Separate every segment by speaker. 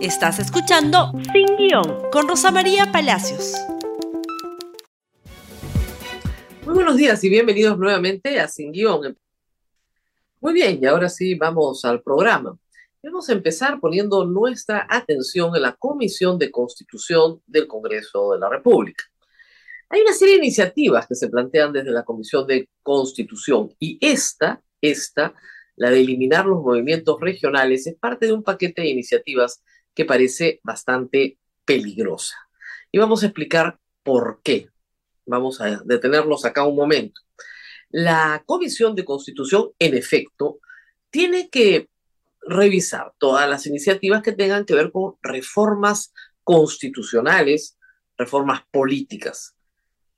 Speaker 1: Estás escuchando Sin Guión con Rosa María Palacios.
Speaker 2: Muy buenos días y bienvenidos nuevamente a Sin Guión. Muy bien, y ahora sí vamos al programa. Vamos a empezar poniendo nuestra atención en la Comisión de Constitución del Congreso de la República. Hay una serie de iniciativas que se plantean desde la Comisión de Constitución y esta, esta, la de eliminar los movimientos regionales, es parte de un paquete de iniciativas que parece bastante peligrosa. Y vamos a explicar por qué. Vamos a detenernos acá un momento. La Comisión de Constitución, en efecto, tiene que revisar todas las iniciativas que tengan que ver con reformas constitucionales, reformas políticas.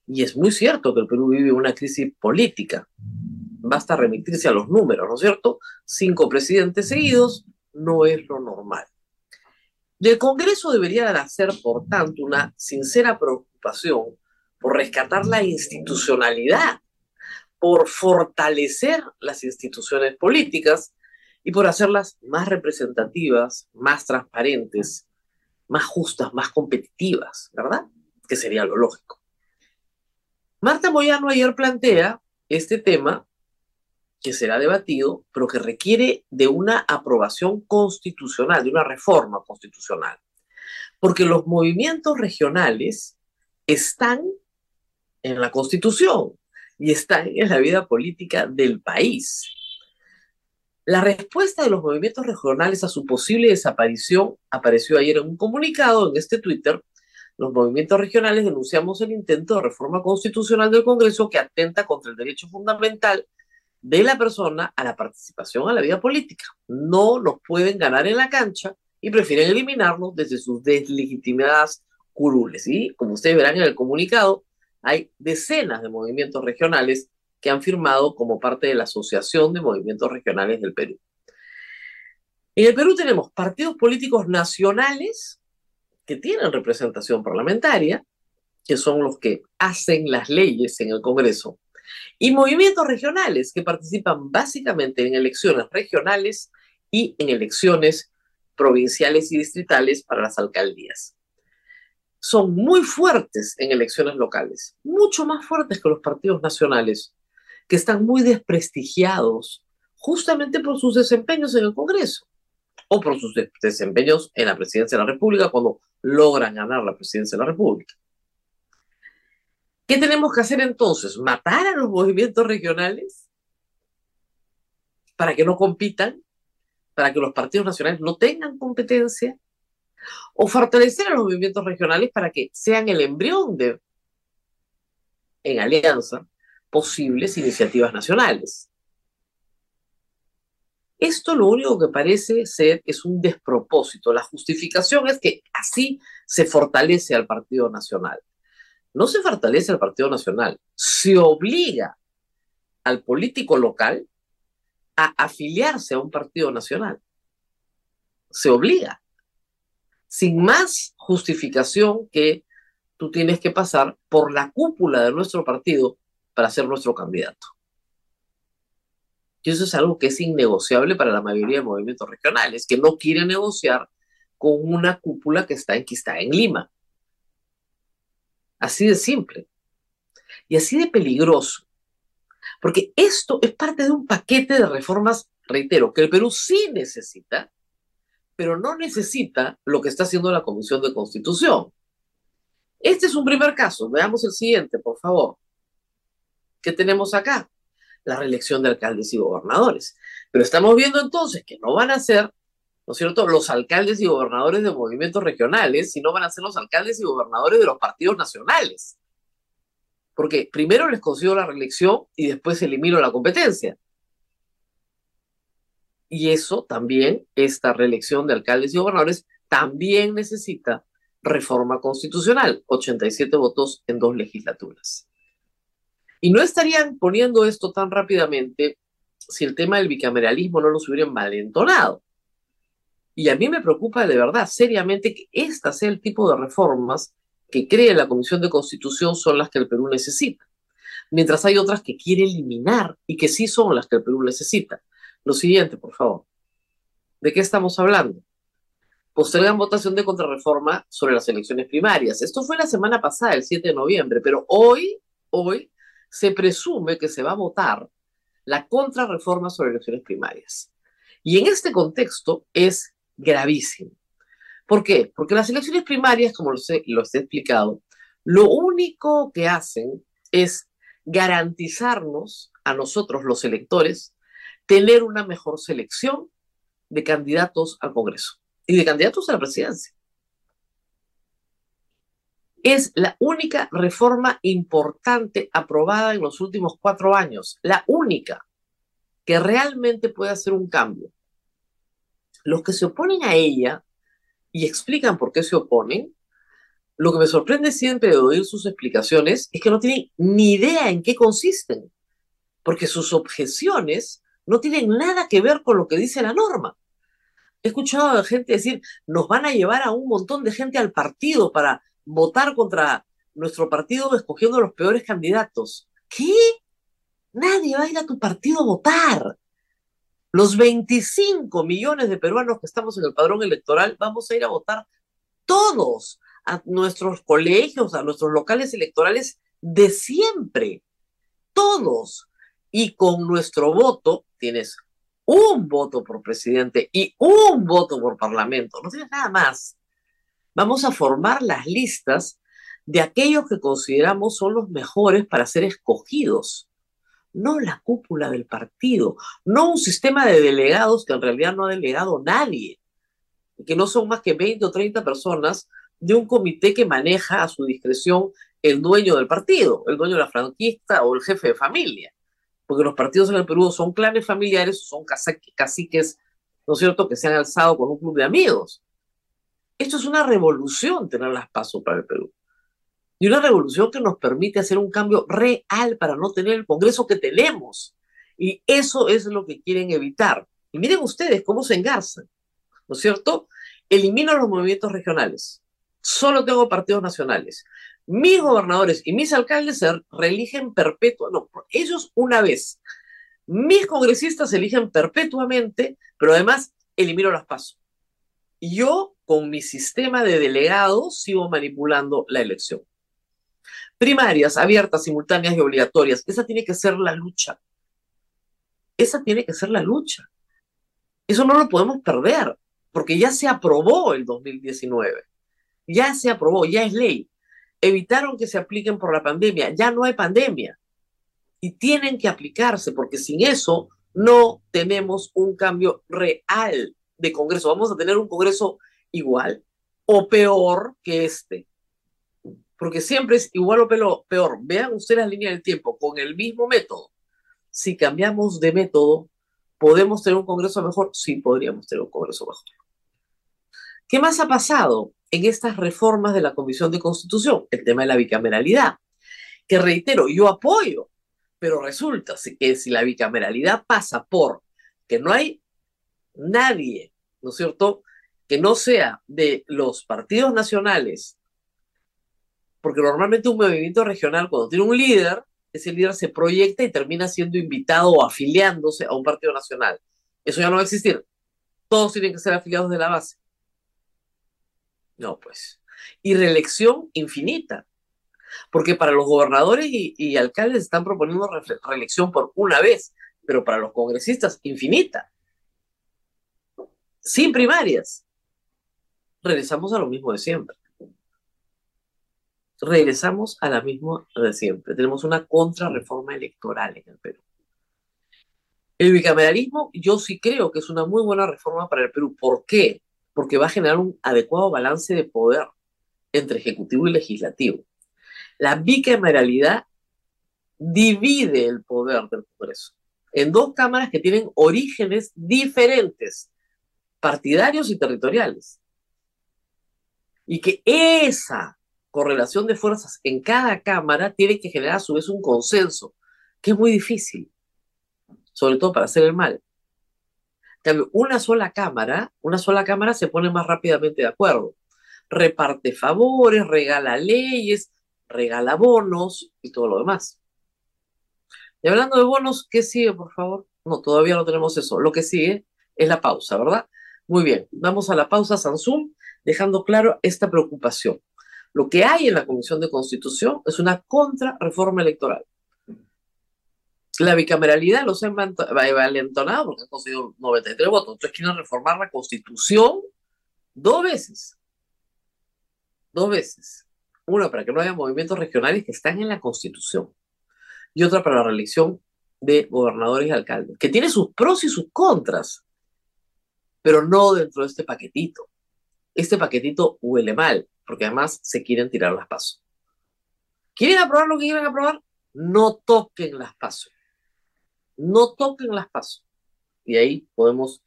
Speaker 2: Y es muy cierto que el Perú vive una crisis política. Basta remitirse a los números, ¿no es cierto? Cinco presidentes seguidos no es lo normal. El Congreso debería hacer, por tanto, una sincera preocupación por rescatar la institucionalidad, por fortalecer las instituciones políticas y por hacerlas más representativas, más transparentes, más justas, más competitivas, ¿verdad? Que sería lo lógico. Marta Moyano ayer plantea este tema que será debatido, pero que requiere de una aprobación constitucional, de una reforma constitucional. Porque los movimientos regionales están en la constitución y están en la vida política del país. La respuesta de los movimientos regionales a su posible desaparición apareció ayer en un comunicado en este Twitter. Los movimientos regionales denunciamos el intento de reforma constitucional del Congreso que atenta contra el derecho fundamental de la persona a la participación a la vida política. No los pueden ganar en la cancha y prefieren eliminarlos desde sus deslegitimadas curules. Y como ustedes verán en el comunicado, hay decenas de movimientos regionales que han firmado como parte de la Asociación de Movimientos Regionales del Perú. En el Perú tenemos partidos políticos nacionales que tienen representación parlamentaria, que son los que hacen las leyes en el Congreso, y movimientos regionales que participan básicamente en elecciones regionales y en elecciones provinciales y distritales para las alcaldías. Son muy fuertes en elecciones locales, mucho más fuertes que los partidos nacionales, que están muy desprestigiados justamente por sus desempeños en el Congreso o por sus desempeños en la presidencia de la República cuando logran ganar la presidencia de la República. ¿Qué tenemos que hacer entonces? ¿Matar a los movimientos regionales para que no compitan? ¿Para que los partidos nacionales no tengan competencia? ¿O fortalecer a los movimientos regionales para que sean el embrión de, en alianza, posibles iniciativas nacionales? Esto lo único que parece ser es un despropósito. La justificación es que así se fortalece al Partido Nacional no se fortalece al Partido Nacional, se obliga al político local a afiliarse a un partido nacional. Se obliga. Sin más justificación que tú tienes que pasar por la cúpula de nuestro partido para ser nuestro candidato. Y eso es algo que es innegociable para la mayoría de movimientos regionales, que no quieren negociar con una cúpula que está en, que está en Lima. Así de simple. Y así de peligroso. Porque esto es parte de un paquete de reformas, reitero, que el Perú sí necesita, pero no necesita lo que está haciendo la Comisión de Constitución. Este es un primer caso. Veamos el siguiente, por favor. ¿Qué tenemos acá? La reelección de alcaldes y gobernadores. Pero estamos viendo entonces que no van a ser ¿no es cierto?, los alcaldes y gobernadores de movimientos regionales, sino van a ser los alcaldes y gobernadores de los partidos nacionales. Porque primero les consigo la reelección y después elimino la competencia. Y eso también, esta reelección de alcaldes y gobernadores, también necesita reforma constitucional, 87 votos en dos legislaturas. Y no estarían poniendo esto tan rápidamente si el tema del bicameralismo no los hubieran malentonado. Y a mí me preocupa de verdad, seriamente, que esta sea el tipo de reformas que cree la Comisión de Constitución son las que el Perú necesita. Mientras hay otras que quiere eliminar y que sí son las que el Perú necesita. Lo siguiente, por favor. ¿De qué estamos hablando? postergan votación de contrarreforma sobre las elecciones primarias. Esto fue la semana pasada, el 7 de noviembre, pero hoy, hoy se presume que se va a votar la contrarreforma sobre elecciones primarias. Y en este contexto es gravísimo. ¿Por qué? Porque las elecciones primarias, como lo, sé, lo he explicado, lo único que hacen es garantizarnos a nosotros los electores tener una mejor selección de candidatos al Congreso y de candidatos a la presidencia. Es la única reforma importante aprobada en los últimos cuatro años, la única que realmente puede hacer un cambio. Los que se oponen a ella y explican por qué se oponen, lo que me sorprende siempre de oír sus explicaciones es que no tienen ni idea en qué consisten, porque sus objeciones no tienen nada que ver con lo que dice la norma. He escuchado a gente decir, nos van a llevar a un montón de gente al partido para votar contra nuestro partido escogiendo los peores candidatos. ¿Qué? Nadie va a ir a tu partido a votar. Los 25 millones de peruanos que estamos en el padrón electoral vamos a ir a votar todos a nuestros colegios, a nuestros locales electorales de siempre. Todos. Y con nuestro voto tienes un voto por presidente y un voto por parlamento. No tienes nada más. Vamos a formar las listas de aquellos que consideramos son los mejores para ser escogidos no la cúpula del partido, no un sistema de delegados que en realidad no ha delegado nadie, que no son más que 20 o 30 personas de un comité que maneja a su discreción el dueño del partido, el dueño de la franquista o el jefe de familia. Porque los partidos en el Perú son clanes familiares, son caciques, ¿no es cierto?, que se han alzado con un club de amigos. Esto es una revolución tener las pasos para el Perú y una revolución que nos permite hacer un cambio real para no tener el Congreso que tenemos. Y eso es lo que quieren evitar. Y miren ustedes cómo se engarzan, ¿no es cierto? Elimino los movimientos regionales. Solo tengo partidos nacionales. Mis gobernadores y mis alcaldes se reeligen perpetuamente, no, ellos una vez. Mis congresistas se eligen perpetuamente, pero además elimino las pasos. Yo, con mi sistema de delegados, sigo manipulando la elección primarias, abiertas, simultáneas y obligatorias. Esa tiene que ser la lucha. Esa tiene que ser la lucha. Eso no lo podemos perder, porque ya se aprobó el 2019. Ya se aprobó, ya es ley. Evitaron que se apliquen por la pandemia. Ya no hay pandemia. Y tienen que aplicarse, porque sin eso no tenemos un cambio real de Congreso. Vamos a tener un Congreso igual o peor que este porque siempre es igual o peor. Vean ustedes la línea del tiempo con el mismo método. Si cambiamos de método, ¿podemos tener un Congreso mejor? Sí, podríamos tener un Congreso mejor. ¿Qué más ha pasado en estas reformas de la Comisión de Constitución? El tema de la bicameralidad, que reitero, yo apoyo, pero resulta que si la bicameralidad pasa por que no hay nadie, ¿no es cierto?, que no sea de los partidos nacionales porque normalmente un movimiento regional, cuando tiene un líder, ese líder se proyecta y termina siendo invitado o afiliándose a un partido nacional. Eso ya no va a existir. Todos tienen que ser afiliados de la base. No, pues. Y reelección infinita. Porque para los gobernadores y, alcaldes están proponiendo reelección por una vez, pero para los congresistas infinita. Sin primarias. Regresamos a lo mismo de siempre regresamos a la misma de siempre. Tenemos una contrarreforma electoral en el Perú. El bicameralismo yo sí creo que es una muy buena reforma para el Perú. ¿Por qué? Porque va a generar un adecuado balance de poder entre ejecutivo y legislativo. La bicameralidad divide el poder del Congreso en dos cámaras que tienen orígenes diferentes, partidarios y territoriales. Y que esa correlación de fuerzas en cada cámara tiene que generar a su vez un consenso, que es muy difícil, sobre todo para hacer el mal. una sola cámara, una sola cámara se pone más rápidamente de acuerdo. Reparte favores, regala leyes, regala bonos y todo lo demás. Y hablando de bonos, ¿qué sigue, por favor? No, todavía no tenemos eso. Lo que sigue es la pausa, ¿verdad? Muy bien, vamos a la pausa Samsung, dejando claro esta preocupación. Lo que hay en la Comisión de Constitución es una contrarreforma electoral. La bicameralidad los ha envalentonado porque han conseguido 93 votos. Entonces quieren reformar la Constitución dos veces. Dos veces. Una para que no haya movimientos regionales que están en la Constitución. Y otra para la reelección de gobernadores y alcaldes, que tiene sus pros y sus contras, pero no dentro de este paquetito. Este paquetito huele mal, porque además se quieren tirar las pasos. ¿Quieren aprobar lo que quieren aprobar? No toquen las pasos. No toquen las pasos. Y ahí podemos,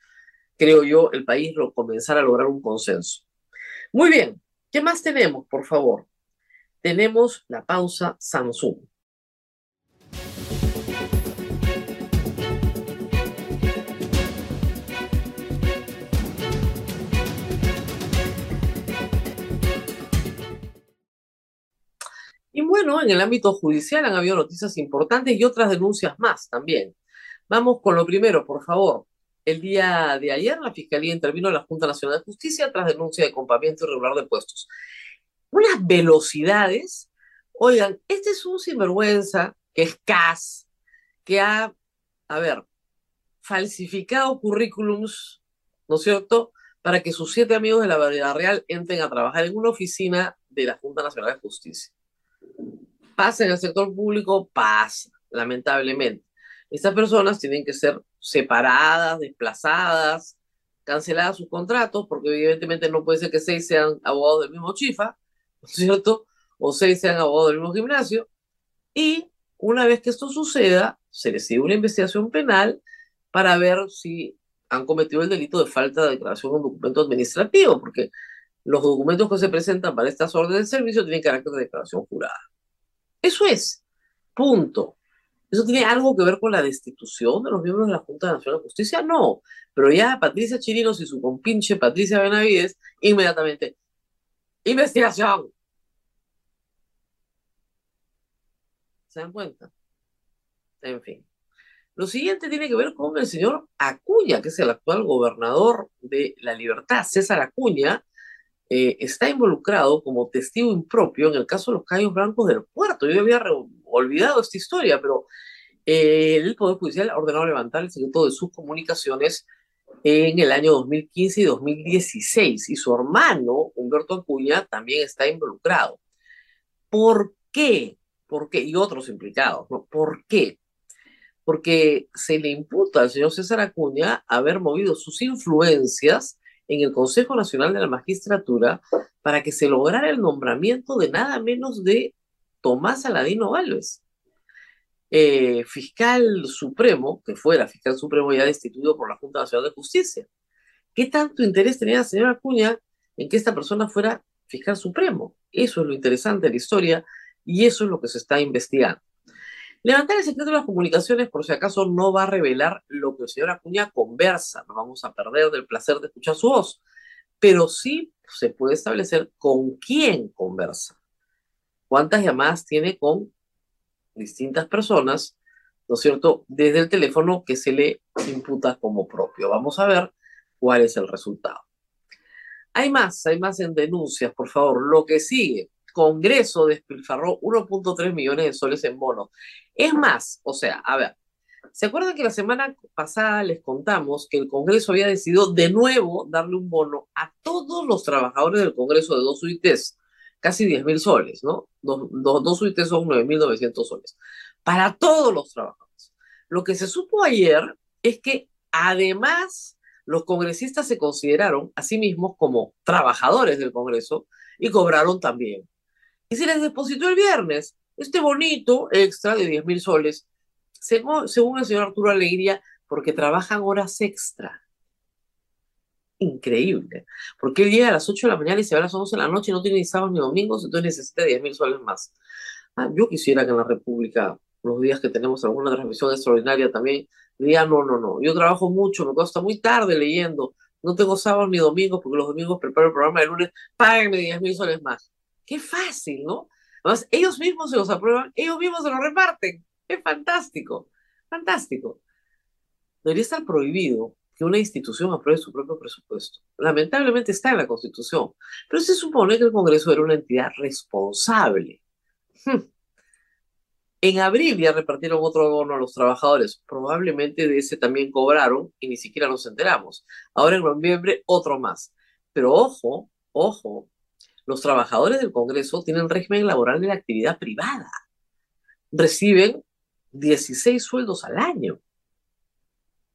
Speaker 2: creo yo, el país lo, comenzar a lograr un consenso. Muy bien, ¿qué más tenemos, por favor? Tenemos la pausa Samsung. En el ámbito judicial han habido noticias importantes y otras denuncias más también. Vamos con lo primero, por favor. El día de ayer la Fiscalía intervino en la Junta Nacional de Justicia tras denuncia de compamiento irregular de puestos. Unas velocidades. Oigan, este es un sinvergüenza que es CAS, que ha, a ver, falsificado currículums, ¿no es cierto?, para que sus siete amigos de la Verdad Real entren a trabajar en una oficina de la Junta Nacional de Justicia pasa en el sector público, pasa, lamentablemente. Estas personas tienen que ser separadas, desplazadas, canceladas sus contratos, porque evidentemente no puede ser que seis sean abogados del mismo chifa, ¿no es cierto? O seis sean abogados del mismo gimnasio. Y una vez que esto suceda, se les sigue una investigación penal para ver si han cometido el delito de falta de declaración de un documento administrativo, porque los documentos que se presentan para estas órdenes de servicio tienen carácter de declaración jurada. Eso es. Punto. ¿Eso tiene algo que ver con la destitución de los miembros de la Junta Nacional de Justicia? No. Pero ya Patricia Chirinos y su compinche Patricia Benavides, inmediatamente, investigación. ¿Se dan cuenta? En fin. Lo siguiente tiene que ver con el señor Acuña, que es el actual gobernador de La Libertad, César Acuña, eh, está involucrado como testigo impropio en el caso de los callos blancos del puerto. Yo había olvidado esta historia, pero eh, el Poder Judicial ordenó levantar el secreto de sus comunicaciones en el año 2015 y 2016, y su hermano, Humberto Acuña, también está involucrado. ¿Por qué? ¿Por qué? Y otros implicados, ¿no? ¿Por qué? Porque se le imputa al señor César Acuña haber movido sus influencias en el Consejo Nacional de la Magistratura para que se lograra el nombramiento de nada menos de Tomás Aladino Valves, eh, fiscal supremo, que fuera fiscal supremo ya destituido por la Junta Nacional de Justicia. ¿Qué tanto interés tenía la señora Acuña en que esta persona fuera fiscal supremo? Eso es lo interesante de la historia y eso es lo que se está investigando. Levantar el secreto de las comunicaciones, por si acaso, no va a revelar lo que el señor Acuña conversa. No vamos a perder del placer de escuchar su voz. Pero sí se puede establecer con quién conversa. Cuántas llamadas tiene con distintas personas, ¿no es cierto?, desde el teléfono que se le imputa como propio. Vamos a ver cuál es el resultado. Hay más, hay más en denuncias, por favor. Lo que sigue, Congreso despilfarró 1.3 millones de soles en bonos. Es más, o sea, a ver, ¿se acuerdan que la semana pasada les contamos que el Congreso había decidido de nuevo darle un bono a todos los trabajadores del Congreso de dos UITs? Casi 10 mil soles, ¿no? Dos, dos, son 9.900 soles. Para todos los trabajadores. Lo que se supo ayer es que además los congresistas se consideraron a sí mismos como trabajadores del Congreso y cobraron también y se les depositó el viernes este bonito extra de 10 mil soles, según, según el señor Arturo Alegría, porque trabajan horas extra. Increíble. Porque él llega a las 8 de la mañana y se va a las 11 de la noche y no tiene ni sábados ni domingos, entonces necesita 10 mil soles más. Ah, yo quisiera que en la República, los días que tenemos alguna transmisión extraordinaria también, diga, no, no, no, yo trabajo mucho, me cuesta muy tarde leyendo, no tengo sábados ni domingos porque los domingos preparo el programa de lunes, páguenme 10 mil soles más. Qué fácil, ¿no? Además, ellos mismos se los aprueban, ellos mismos se los reparten. Es fantástico, fantástico. Debería estar prohibido que una institución apruebe su propio presupuesto. Lamentablemente está en la Constitución, pero se supone que el Congreso era una entidad responsable. Hmm. En abril ya repartieron otro bono a los trabajadores. Probablemente de ese también cobraron y ni siquiera nos enteramos. Ahora en noviembre otro más. Pero ojo, ojo, los trabajadores del Congreso tienen régimen laboral de la actividad privada. Reciben 16 sueldos al año.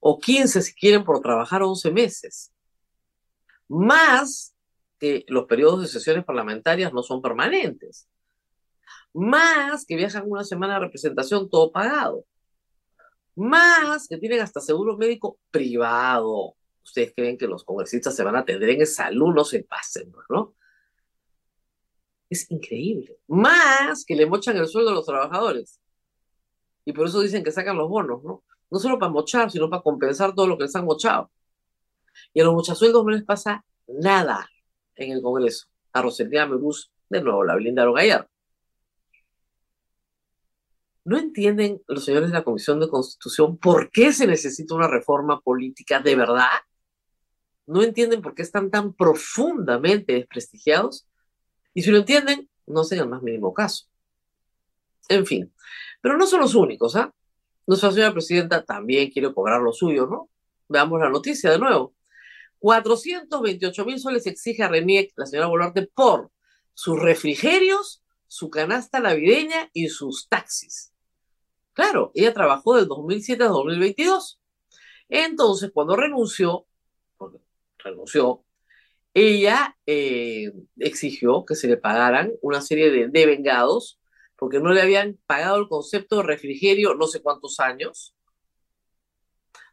Speaker 2: O 15 si quieren por trabajar 11 meses. Más que los periodos de sesiones parlamentarias no son permanentes más que viajan una semana de representación todo pagado, más que tienen hasta seguro médico privado. Ustedes creen que los congresistas se van a atender en salud, no se pasen, ¿no? Es increíble. Más que le mochan el sueldo a los trabajadores. Y por eso dicen que sacan los bonos, ¿no? No solo para mochar, sino para compensar todo lo que les han mochado. Y a los mochasueldos no les pasa nada en el Congreso. A Rosalía Merús, de nuevo, la blindaron ayer. ¿No entienden los señores de la Comisión de Constitución por qué se necesita una reforma política de verdad? ¿No entienden por qué están tan profundamente desprestigiados? Y si lo entienden, no hacen el más mínimo caso. En fin, pero no son los únicos, ¿ah? Nuestra señora presidenta también quiere cobrar lo suyo, ¿no? Veamos la noticia de nuevo. 428 mil soles exige a Reniec, la señora Boluarte, por sus refrigerios, su canasta navideña y sus taxis. Claro, ella trabajó del 2007 a 2022. Entonces, cuando renunció, porque renunció, ella eh, exigió que se le pagaran una serie de devengados porque no le habían pagado el concepto de refrigerio no sé cuántos años,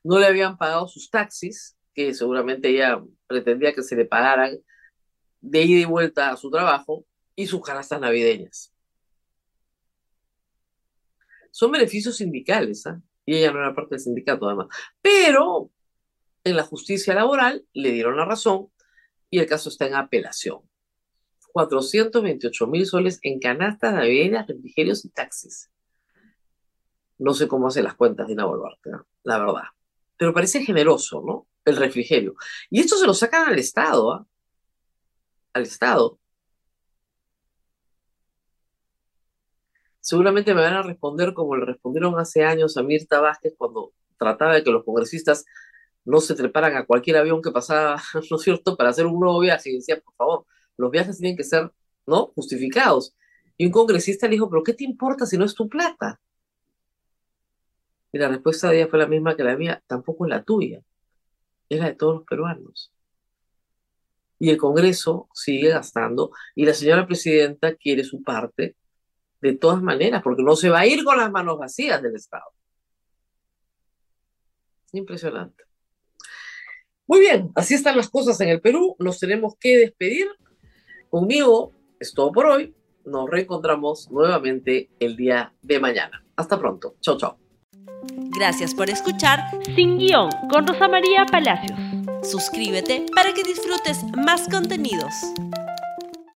Speaker 2: no le habían pagado sus taxis, que seguramente ella pretendía que se le pagaran de ida y vuelta a su trabajo, y sus canastas navideñas son beneficios sindicales, ¿ah? y ella no era parte del sindicato además. Pero en la justicia laboral le dieron la razón y el caso está en apelación. 428 mil soles en canastas navideñas, refrigerios y taxis. No sé cómo hace las cuentas Dina Boluarte, la verdad. Pero parece generoso, ¿no? El refrigerio. Y esto se lo sacan al Estado, ¿ah? Al Estado. seguramente me van a responder como le respondieron hace años a Mirta Vázquez cuando trataba de que los congresistas no se treparan a cualquier avión que pasaba, ¿no es cierto?, para hacer un nuevo viaje. Y decía, por favor, los viajes tienen que ser, ¿no?, justificados. Y un congresista le dijo, pero ¿qué te importa si no es tu plata? Y la respuesta de ella fue la misma que la mía, tampoco es la tuya, es la de todos los peruanos. Y el Congreso sigue gastando y la señora presidenta quiere su parte de todas maneras, porque no se va a ir con las manos vacías del Estado. Impresionante. Muy bien, así están las cosas en el Perú. Nos tenemos que despedir. Conmigo es todo por hoy. Nos reencontramos nuevamente el día de mañana. Hasta pronto. Chao, chao.
Speaker 1: Gracias por escuchar Sin Guión con Rosa María Palacios. Suscríbete para que disfrutes más contenidos.